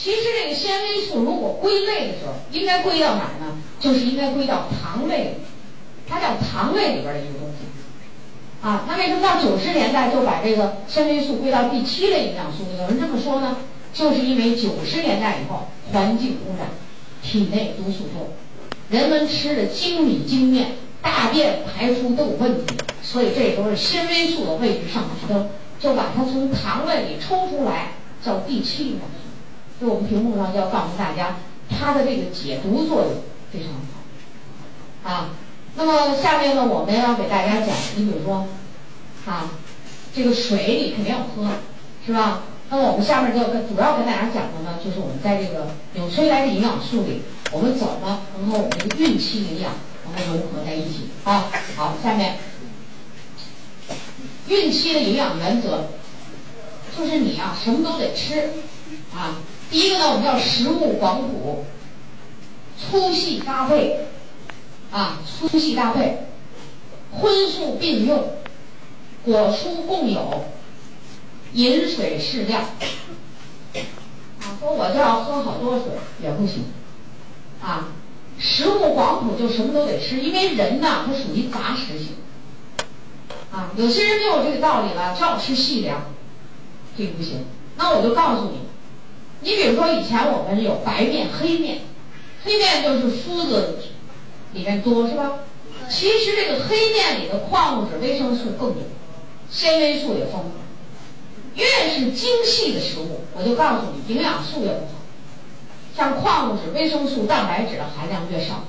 其实这个纤维素如果归类的时候，应该归到哪儿呢？就是应该归到糖类，它叫糖类里边的一个东西。啊，那为什么到九十年代就把这个纤维素归到第七类营养素？有人这么说呢，就是因为九十年代以后环境污染，体内毒素多，人们吃的精米精面，大便排出都有问题，所以这时候纤维素的位置上升，就把它从糖类里抽出来，叫第七营养素。就我们屏幕上要告诉大家，它的这个解毒作用非常好。啊，那么下面呢，我们要给大家讲，你比如说，啊，这个水你肯定要喝，是吧？那么我们下面就跟主要跟大家讲的呢，就是我们在这个纽崔莱的营养素里，我们怎么能和我们这个孕期营养能够融合在一起啊？好，下面孕期的营养原则，就是你啊什么都得吃，啊。第一个呢，我们叫食物广谱，粗细搭配，啊，粗细搭配，荤素并用，果蔬共有，饮水适量。啊，说我就要喝好多水也不行，啊，食物广谱就什么都得吃，因为人呢，他属于杂食性，啊，有些人就有这个道理了，就要吃细粮，这个不行。那我就告诉你。你比如说，以前我们有白面、黑面，黑面就是麸子里面多，是吧？其实这个黑面里的矿物质、维生素更多，纤维素也丰富。越是精细的食物，我就告诉你，营养素越不好。像矿物质、维生素、蛋白质的含量越少。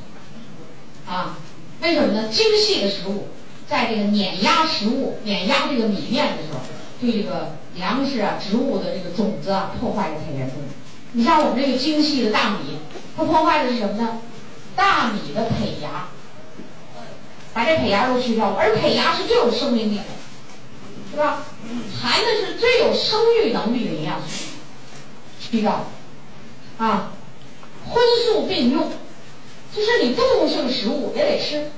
啊，为什么呢？精细的食物，在这个碾压食物、碾压这个米面的时候，对这个。粮食啊，植物的这个种子啊，破坏的太严重。你像我们这个精细的大米，它破坏的是什么呢？大米的胚芽，把这胚芽都去掉。而胚芽是最有生命力的，是吧？含的是最有生育能力的营养素，去掉。啊，荤素并用，就是你动物性食物也得吃。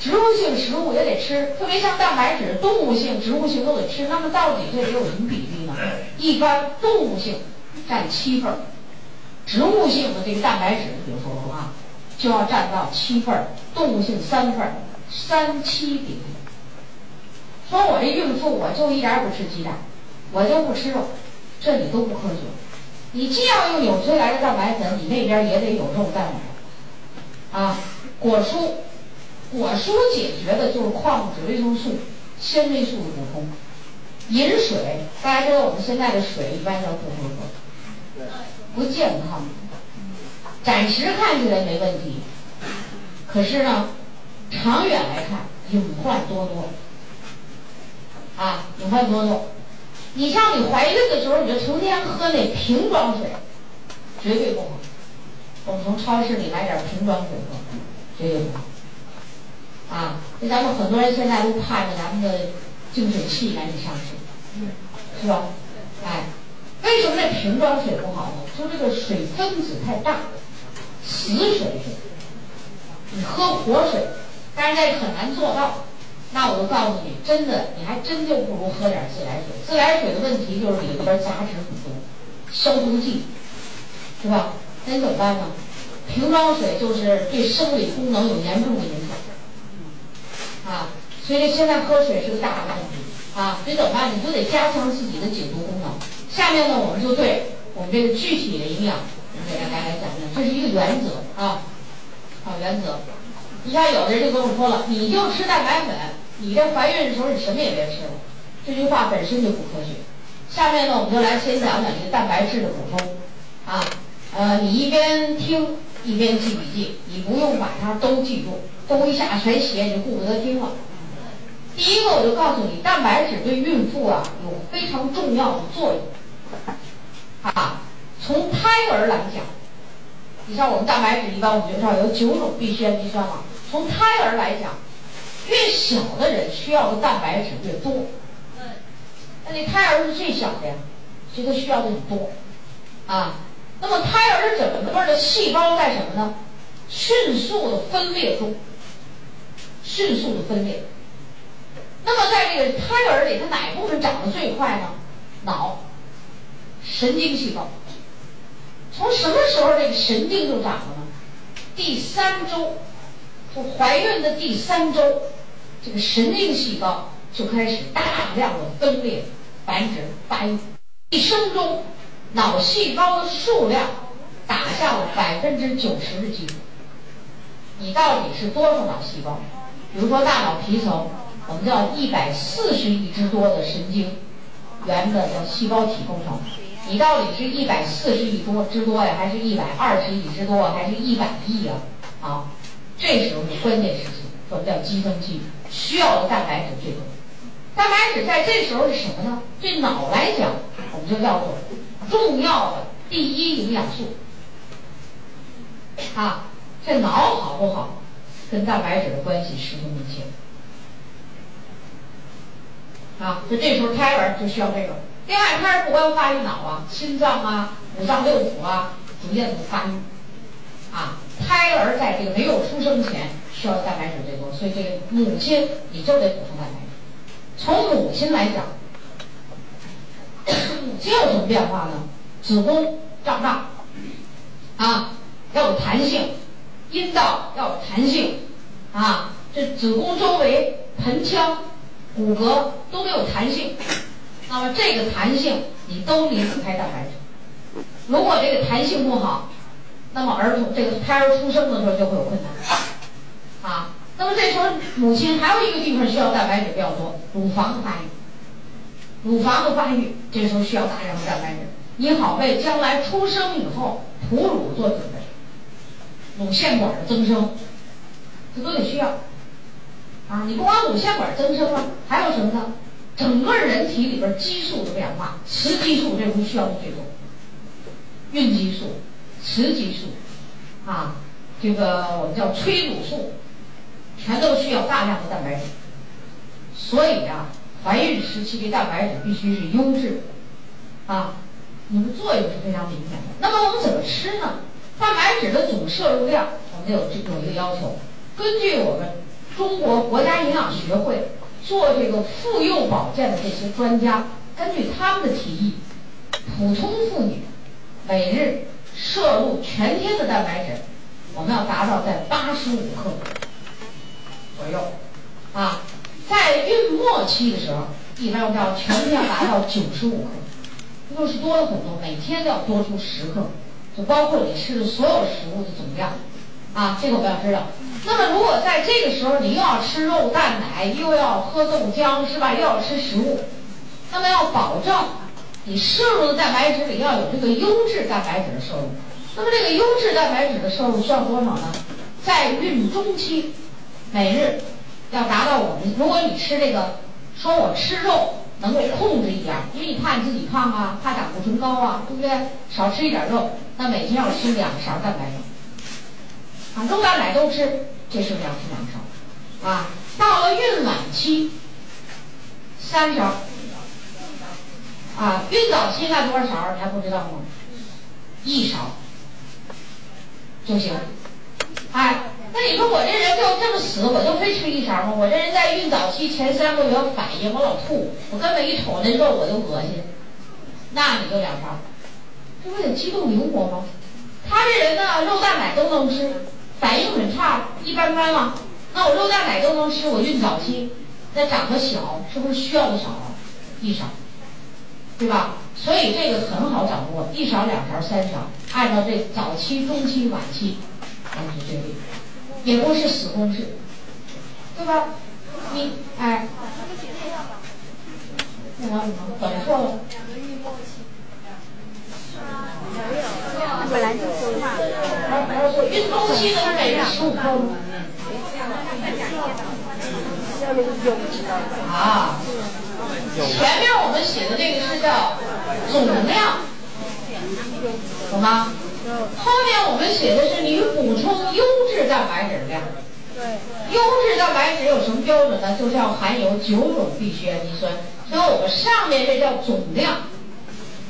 植物性食物也得吃，特别像蛋白质，动物性、植物性都得吃。那么到底这里有什么比例呢？一般动物性占七份儿，植物性的这个蛋白质，比如说啊，就要占到七份儿，动物性三份儿，三七比例。说我这孕妇我就一点儿不吃鸡蛋，我就不吃肉，这你都不科学。你既要用纽崔莱的蛋白粉，你那边也得有肉蛋白，啊，果蔬。果蔬解决的就是矿物质、维生素、纤维素的补充。饮水，大家知道我们现在的水一般都不喝喝，不健康。暂时看起来没问题，可是呢，长远来看隐患多多。啊，隐患多多。你像你怀孕的时候，你就成天喝那瓶装水，绝对不好。我们从超市里买点瓶装水喝，绝对不好。啊，这咱们很多人现在都盼着咱们的净水器赶紧上市，是吧？哎，为什么这瓶装水不好呢？说这个水分子太大，死水。你喝活水，但是这很难做到。那我就告诉你，真的，你还真就不如喝点自来水。自来水的问题就是里边杂质很多，消毒剂，是吧？那你怎么办呢？瓶装水就是对生理功能有严重的影响。啊，所以现在喝水是个大的问题啊！所以怎么办？你就得加强自己的解毒功能。下面呢，我们就对我们这个具体的营养，给大家来讲讲，这是一个原则啊，好原则。你像有的人就跟我说了，你就吃蛋白粉，你这怀孕的时候你什么也别吃了，这句话本身就不科学。下面呢，我们就来先讲讲这个蛋白质的补充啊。呃，你一边听一边记笔记，你不用把它都记住。都一下全写，你就顾不得听了。第一个，我就告诉你，蛋白质对孕妇啊有非常重要的作用。啊，从胎儿来讲，你像我们蛋白质一般我们就知道有九种必需氨基酸嘛。从胎儿来讲，越小的人需要的蛋白质越多。那你胎儿是最小的呀，所以他需要的很多。啊，那么胎儿怎么么的细胞干什么呢？迅速的分裂中。迅速的分裂。那么在这个胎儿里，它哪部分长得最快呢？脑、神经细胞。从什么时候这个神经就长了呢？第三周，就怀孕的第三周，这个神经细胞就开始大量的分裂繁殖发育。一生中，脑细胞的数量打下了百分之九十的基础。你到底是多少脑细胞？比如说大脑皮层，我们叫一百四十亿之多的神经元的细胞体构成。你到底是一百四十亿多之多呀，还是一百二十亿之多，还是一百亿呀？啊，这时候是关键时期，我们叫激增期，需要的蛋白质最多。蛋白质在这时候是什么呢？对脑来讲，我们就叫做重要的第一营养素。啊，这脑好不好，跟蛋白质的关系十分密切。啊，就这时候胎儿就需要这个。另外，胎儿不光发育脑啊，心脏啊、五脏六腑啊，逐渐的发育。啊，胎儿在这个没有出生前需要蛋白质最多，所以这个母亲你就得补充蛋白质。从母亲来讲，母亲有什么变化呢？子宫胀大，啊，要有弹性，阴道要有弹性，啊，这子宫周围盆腔、骨骼都得有弹性。那么这个弹性你都离不开蛋白质。如果这个弹性不好，那么儿童这个胎儿出生的时候就会有困难。啊，那么这时候母亲还有一个地方需要蛋白质比较多，乳房发育。乳房的发育这时候需要大量的蛋白质，你好为将来出生以后哺乳做准备。乳腺管的增生，这都得需要。啊，你不光乳腺管增生了，还有什么呢？整个人体里边激素的变化，雌激素这部需要的最多，孕激素、雌激素，啊，这个我们叫催乳素，全都需要大量的蛋白质。所以啊，怀孕时期的蛋白质必须是优质的，啊，你们作用是非常明显的。那么我们怎么吃呢？蛋白质的总摄入量，我们有这有一个要求，根据我们中国国家营养学会。做这个妇幼保健的这些专家，根据他们的提议，普通妇女每日摄入全天的蛋白质，我们要达到在八十五克左右，啊，在孕末期的时候，一般我们要全天要达到九十五克，又是多了很多，每天都要多出十克，就包括你吃的所有食物的总量，啊，这个我们要知道。那么，如果在这个时候你又要吃肉、蛋、奶，又要喝豆浆，是吧？又要吃食物，那么要保证你摄入的蛋白质里要有这个优质蛋白质的摄入。那么这个优质蛋白质的摄入需要多少呢？在孕中期，每日要达到我们，如果你吃这个，说我吃肉能够控制一点，因为你怕你自己胖啊，怕胆固醇高啊，对不对？少吃一点肉，那每天要吃两勺蛋白质。啊，肉蛋奶都吃，这是两吃两勺，啊，到了孕晚期，三勺，啊，孕早期那多少勺你还不知道吗？一勺就行，哎，那你说我这人就这么死，我就非吃一勺吗？我这人在孕早期前三个月反应，我老吐，我根本一瞅那肉我就恶心，那你就两勺，这不得激动灵活吗？他这人呢，肉蛋奶都能吃。反应很差，一般般嘛。那我肉蛋奶都能吃，我孕早期那长得小，是不是需要的少？一勺，对吧？所以这个很好掌握，一勺、两勺、三勺，按照这早期、中期、晚期来去决定，也不是死公式，对吧？你哎，那什么？等错了。本来就说话。孕中期能每日十五克吗？啊，前面我们写的这个是叫总量，懂吗？后面我们写的是你补充优质蛋白质量。优质蛋白质有什么标准呢？就是要含有九种必需氨基酸。所以我们上面这叫总量。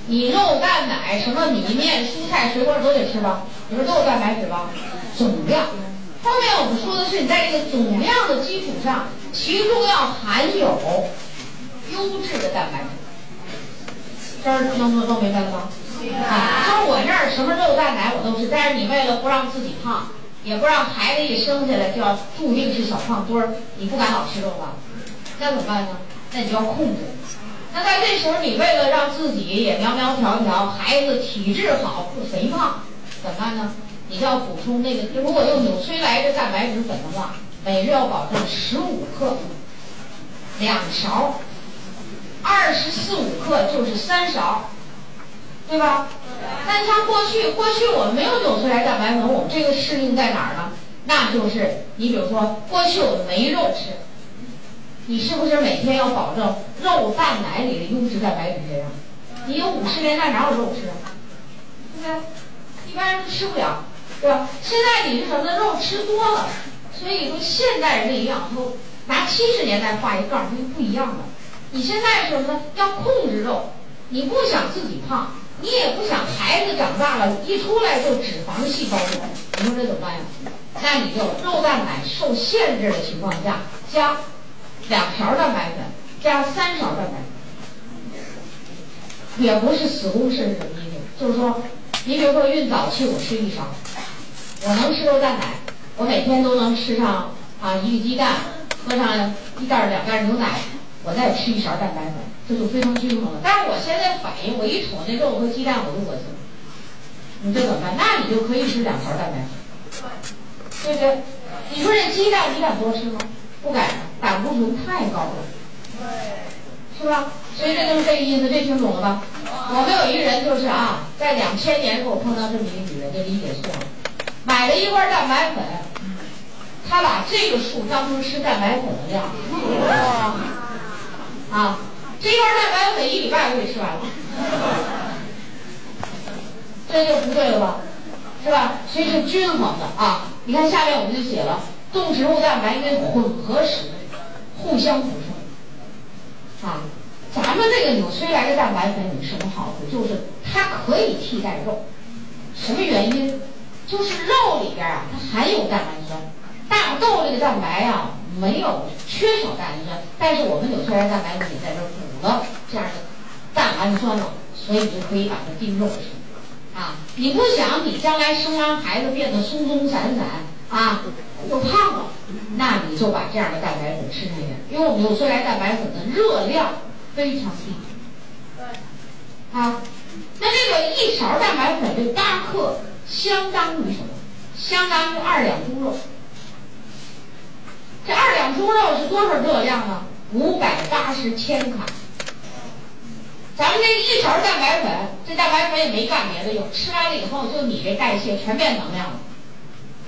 你肉蛋奶什么米面蔬菜水果都得吃吧，你说都有蛋白质吧？总量。后面我们说的是你在这个总量的基础上，其中要含有优质的蛋白质。这儿能不能都明白了吗？啊，说我这儿什么肉蛋奶我都吃，但是你为了不让自己胖，也不让孩子一生下来就要注定是小胖墩儿，你不敢老吃肉吧？那怎么办呢？那你就要控制。那在这时候，你为了让自己也苗苗条条，孩子体质好不肥胖，怎么办呢？你就要补充那个，如果用纽崔莱的蛋白质粉的话，每日要保证十五克，两勺，二十四五克就是三勺，对吧？但像过去，过去我们没有纽崔莱蛋白粉，我们这个适应在哪儿呢？那就是你比如说，过去我们没肉吃，你是不是每天要保证肉蛋奶里的优质蛋白质这样？你有五十年代哪有肉吃？对不对？一般人都吃不了。对吧？现在你是什么呢？肉吃多了，所以说现代人的营养都拿七十年代画一杠，它就不一样了。你现在是什么呢？要控制肉，你不想自己胖，你也不想孩子长大了一出来就脂肪细胞多，你说这怎么办呀？那你就肉蛋奶受限制的情况下，加两勺蛋白粉，加三勺蛋白粉，也不是死公式是什么意思？就是说，你比如说孕早期我吃一勺。我能吃肉蛋奶，我每天都能吃上啊一个鸡蛋，喝上一袋两袋牛奶，我再吃一勺蛋白粉，这就非常均衡了。但是我现在反应，我一瞅那肉和鸡蛋我就恶心，你这怎么办？那你就可以吃两勺蛋白粉，对不对？你说这鸡蛋你敢多吃吗？不敢，胆固醇太高了，是吧？所以这就是这个意思，这听懂了吧？我们有一个人就是啊，在两千年时候碰到这么一个女人，就理解错了。买了一罐蛋白粉，他把这个数当成吃蛋白粉的量，啊，这罐蛋白粉一礼拜就给吃完了，这就不对了吧，是吧？所以是均衡的啊。你看下面我们就写了，动植物蛋白应该混合使用，互相补充，啊，咱们这个纽崔莱的蛋白粉有什么好处？就是它可以替代肉，什么原因？就是肉里边啊，它含有蛋白酸，大豆类的蛋白啊没有缺少蛋白酸，但是我们纽崔莱蛋白粉也在这补了这样的蛋氨酸了，所以你就可以把它定肉吃。啊，你不想你将来生完孩子变得松松散散啊，又胖了，那你就把这样的蛋白粉吃进去，因为我们纽崔莱蛋白粉的热量非常低。对。啊，那这个一勺蛋白粉这八克。相当于什么？相当于二两猪肉。这二两猪肉是多少热量呢？五百八十千卡。咱们这一勺蛋白粉，这蛋白粉也没干别的用，吃完了以后就你这代谢全变能量了。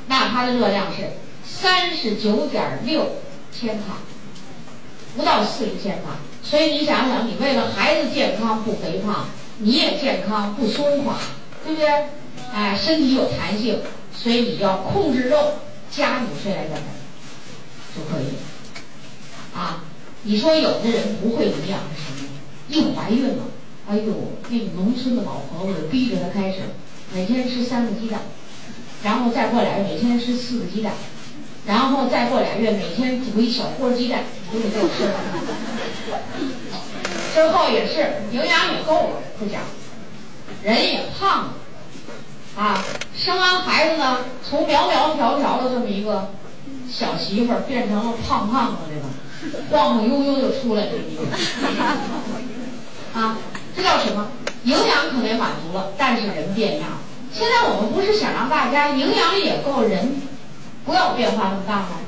那它的热量是三十九点六千卡，不到四十千卡。所以你想想，你为了孩子健康不肥胖，你也健康不松垮，对不对？哎，身体有弹性，所以你要控制肉，加纽崔莱蛋白就可以。啊，你说有的人不会营养是一怀孕了，哎呦，那个农村的老婆婆逼着她开始每天吃三个鸡蛋，然后再过俩月每天吃四个鸡蛋，然后再过俩月每天煮一小锅鸡蛋，都得给我吃。之后也是营养也够了，不讲，人也胖了。啊，生完孩子呢，从苗苗条条的这么一个小媳妇儿，变成了胖胖的这个，晃晃悠悠就出来了一个。啊，这叫什么？营养可能满足了，但是人变样。现在我们不是想让大家营养也够，人不要变化那么大吗？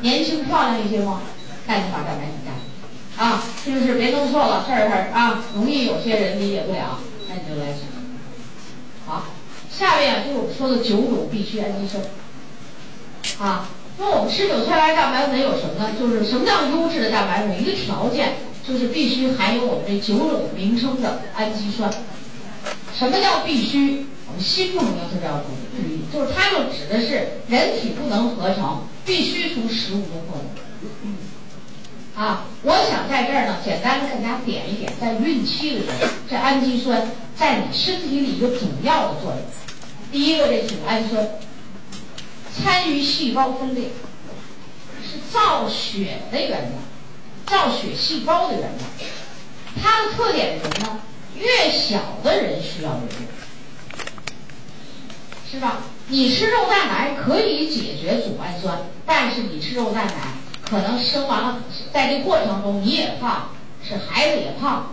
年轻漂亮一些吗？那你把蛋白粉加。啊，是不是？别弄错了，事儿事儿啊，容易有些人理解不了，那你就来吃。好。下面就是我们说的九种必需氨基酸，啊，那我们吃纽崔莱蛋白粉有什么呢？就是什么叫优质的蛋白粉？一个条件就是必须含有我们这九种名称的氨基酸。什么叫必须？我们新朋友特别要注意，就是它就指的是人体不能合成，必须从食物中获得。啊，我想在这儿呢，简单的给大家点一点，在孕期的时候，这氨基酸在你身体里一个主要的作用。第一个，这组氨酸参与细胞分裂，是造血的原料，造血细胞的原料。它的特点是什么呢？越小的人需要越多。是吧？你吃肉蛋白可以解决组氨酸，但是你吃肉蛋白可能生完了，在这过程中你也胖，是孩子也胖，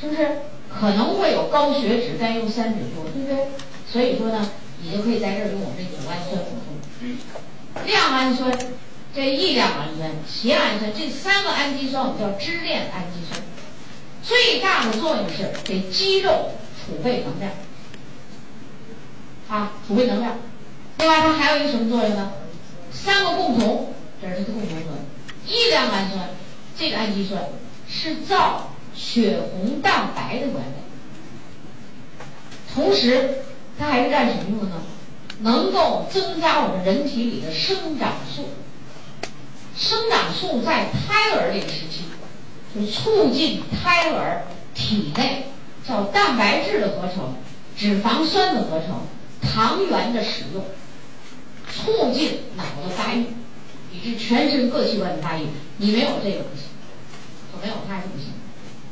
是不是？可能会有高血脂，再用三酯多，对不对？所以说呢，你就可以在这儿用我们这组氨酸补充。亮氨酸，这异亮氨酸、缬氨酸这三个氨基酸，我们叫支链氨基酸，最大的作用是给肌肉储备能量。啊，储备能量。另外，它还有一个什么作用呢？三个共同，这是它的共同作用。异亮氨酸这个氨基酸是造血红蛋白的原料，同时它还是干什么用的呢？能够增加我们人体里的生长素。生长素在胎儿这个时期，就促进胎儿体内叫蛋白质的合成、脂肪酸的合成。糖原的使用，促进脑的发育，以致全身各器官的发育。你没有这个不行，没有它是不行，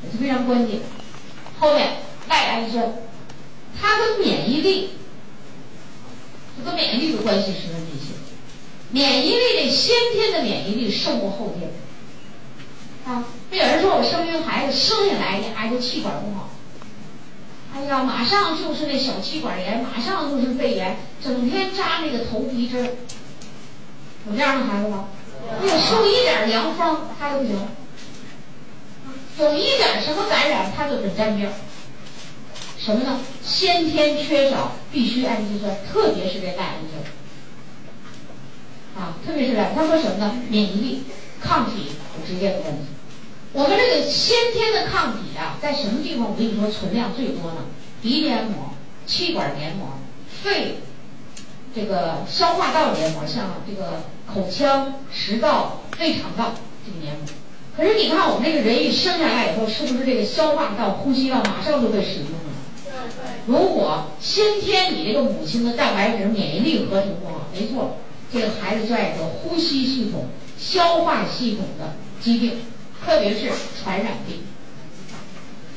也是非常关键。后面赖氨酸，它跟免疫力，跟免疫力的关系十分密切。免疫力这先天的免疫力胜过后天。啊，有人说我生一个孩子生下来孩子气管不好。哎呀，马上就是那小气管炎，马上就是肺炎，整天扎那个头皮针。有这样的孩子吗？有受一点凉风他都不行，有一点什么感染他就准沾病。什么呢？先天缺少必需氨基酸，特别是这赖氨酸。啊，特别是赖，他说什么呢？免疫力、抗体有直接的关系。我们这个先天的抗体啊，在什么地方？我跟你说，存量最多呢？鼻黏膜、气管黏膜、肺这个消化道黏膜，像这个口腔、食道、胃肠道这个黏膜。可是你看，我们这个人一生下来以后，是不是这个消化道、呼吸道马上就被使用了？如果先天你这个母亲的蛋白质免疫力合成不好，没错，这个孩子就爱得呼吸系统、消化系统的疾病。特别是传染病，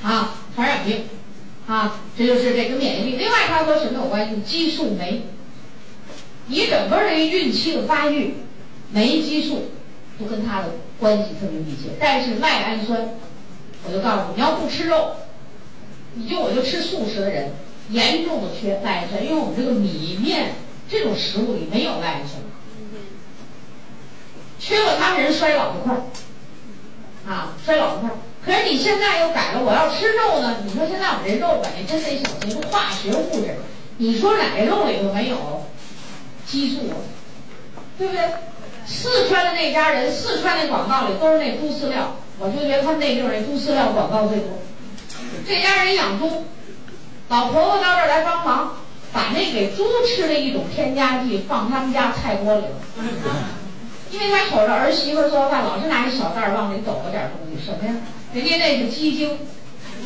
啊，传染病，啊，这就是这个免疫力。另外，它和什么有关系？激素酶。你整个这个孕期的发育，酶激素都跟它的关系特别密切。但是赖氨酸，我就告诉你，你要不吃肉，你就我就吃素食的人，严重的缺赖氨酸，因为我们这个米面这种食物里没有赖氨酸，缺了它人衰老的快。啊，衰老的快。可是你现在又改了，我要吃肉呢。你说现在我这肉吧，你真得小心，化学物质。你说哪个肉里头没有激素啊？对不对？四川的那家人，四川那广告里都是那猪饲料，我就觉得他们那地方那猪饲料广告最多。这家人养猪，老婆婆到这儿来帮忙，把那给猪吃的一种添加剂放他们家菜锅里了。因为他瞅着儿媳妇做饭，老是拿一小袋儿往里抖了点东西，什么呀？人家那是鸡精，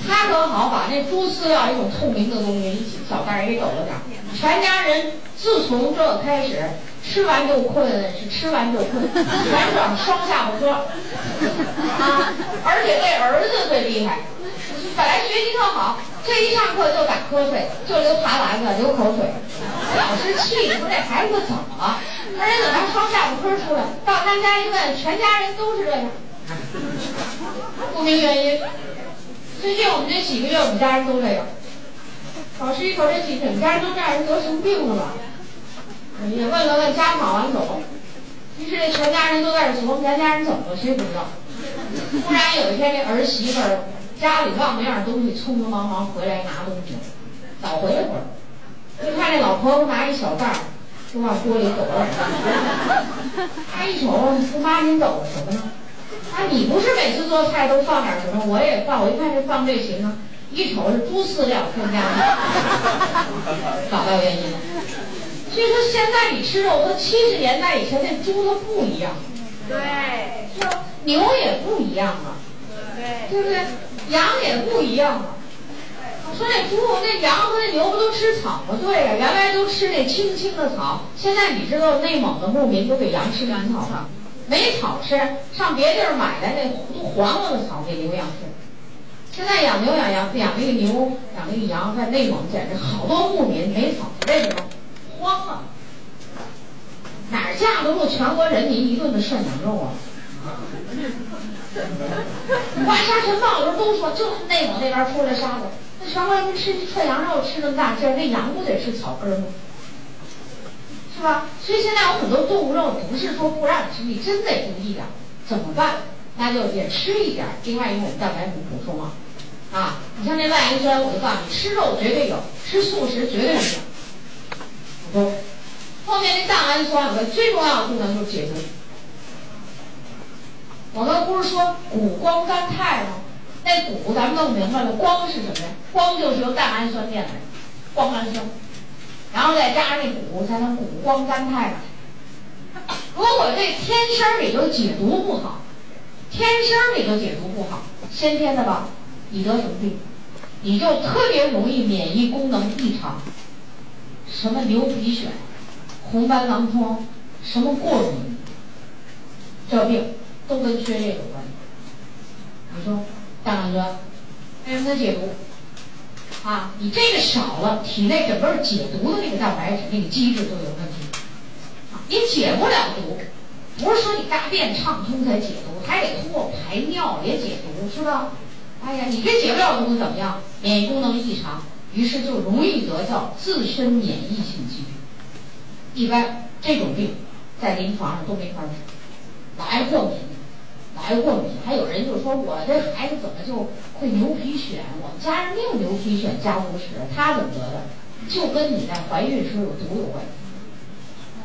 他可好，把那猪饲料一种透明的东西一小袋儿给抖了点儿。全家人自从这开始，吃完就困，是吃完就困，全长双下巴磕啊！而且这儿子最厉害，本来学习特好，这一上课就打瞌睡，就流痰丸子，流口水，老师气的说这孩子怎么了？他人怎么双下巴颏出来？到他们家一问，全家人都是这样，不明原因。最近我们这几个月，我们家人都这样。老师一瞅这几，你们家人都这样，是得什么病了吧？也问了问家访完走，于是这全家人都在这琢磨，咱家人怎么了？谁不知道？突然有一天，这儿媳妇儿家里忘了样东西，匆匆忙忙回来拿东西，早回来会儿，就看这老婆婆拿一小袋儿。就往锅里抖了。他一瞅，姑妈您抖什么呢？啊，你不是每次做菜都放点什么？我也放，我一看这放这行啊。一瞅是猪饲料添加的，找到原因了。所以说现在你吃肉和七十年代以前那猪都不一样，对，是吧？牛也不一样了，对，对不对？羊也不一样了。说那猪、那羊和那牛不都吃草吗？对呀，原来都吃那青青的草，现在你知道内蒙的牧民都给羊吃干草了，没草吃，上别地儿买来那都黄了的草给牛羊吃。现在养牛养羊，养那个牛，养那个羊，在内蒙简直好多牧民没草，为什么？慌啊！哪架得住全国人民一顿的涮羊肉啊？挖沙尘暴的时候都说，就是内蒙那边出来沙子，那全国人民吃涮羊肉吃那么大劲儿，那羊不得吃草根吗？是吧？所以现在有很多动物肉，不是说不让你吃，你真得注意点，怎么办？那就也吃一点。另外一种蛋白质补充啊，啊，你像那赖氨酸，我就告诉你，吃肉绝对有，吃素食绝对有。补充。后面那蛋氨酸有个最重要的功能就是解毒。我们不是说谷胱甘肽吗？那谷咱们弄明白了，胱是什么呀？胱就是由蛋氨酸变来的，胱氨酸，然后再加上那谷，才能谷胱甘肽嘛。如果这天生你就解毒不好，天生你就解毒不好，先天的吧，你得什么病？你就特别容易免疫功能异常，什么牛皮癣。红斑狼疮，什么过敏，这病都跟缺这有关。你说蛋氨酸，为什么解毒？啊，你这个少了，体内整个解毒的那个蛋白质那个机制都有问题。啊，你解不了毒，不是说你大便畅通才解毒，还得通过排尿也解毒，是吧？哎呀，你这解不了毒怎么样？免疫功能异常，于是就容易得叫自身免疫性疾病。一般这种病在临床上都没法治，老爱过敏，老爱过敏。还有人就说我这孩子怎么就会牛皮癣？我们家人没有牛皮癣家族史，他怎么得的？就跟你在怀孕时候有毒有关系，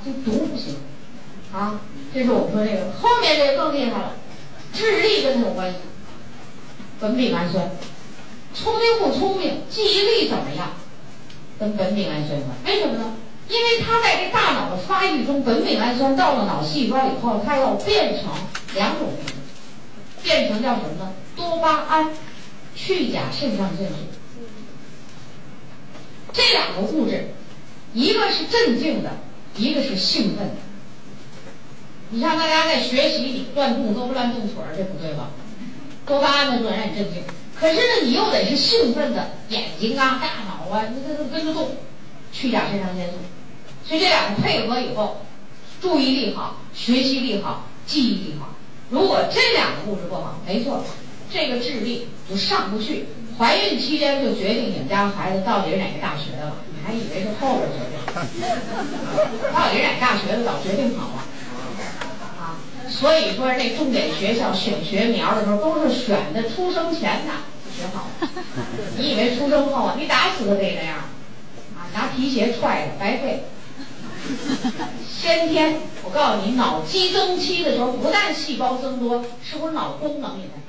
这毒不行啊。这是我们说这个，后面这个更厉害了，智力跟他有关系，苯丙氨酸，聪明不聪明，记忆力怎么样，跟苯丙氨酸有关。为什么呢？因为它在这大脑的发育中，苯丙氨酸到了脑细胞以后，它要变成两种，变成叫什么呢？多巴胺、去甲肾上腺素。这两个物质，一个是镇静的，一个是兴奋的。你像大家在学习里乱动胳膊乱动腿儿，这不对吧？多巴胺呢，就让你镇静。可是呢，你又得是兴奋的，眼睛啊、大脑啊，你这都跟着动，去甲肾上腺素。所以这两个配合以后，注意力好，学习力好，记忆力好。如果这两个物质不好，没错，这个智力就上不去。怀孕期间就决定你们家孩子到底是哪个大学的了，你还以为是后边决定，到底是哪个大学的早决定好了。啊，所以说那重点学校选学苗的时候，都是选的出生前的学好。你以为出生后啊，你打死都得那样，啊，拿皮鞋踹的，白费。先天，我告诉你，脑激增期的时候，不但细胞增多，是不是脑功能也在？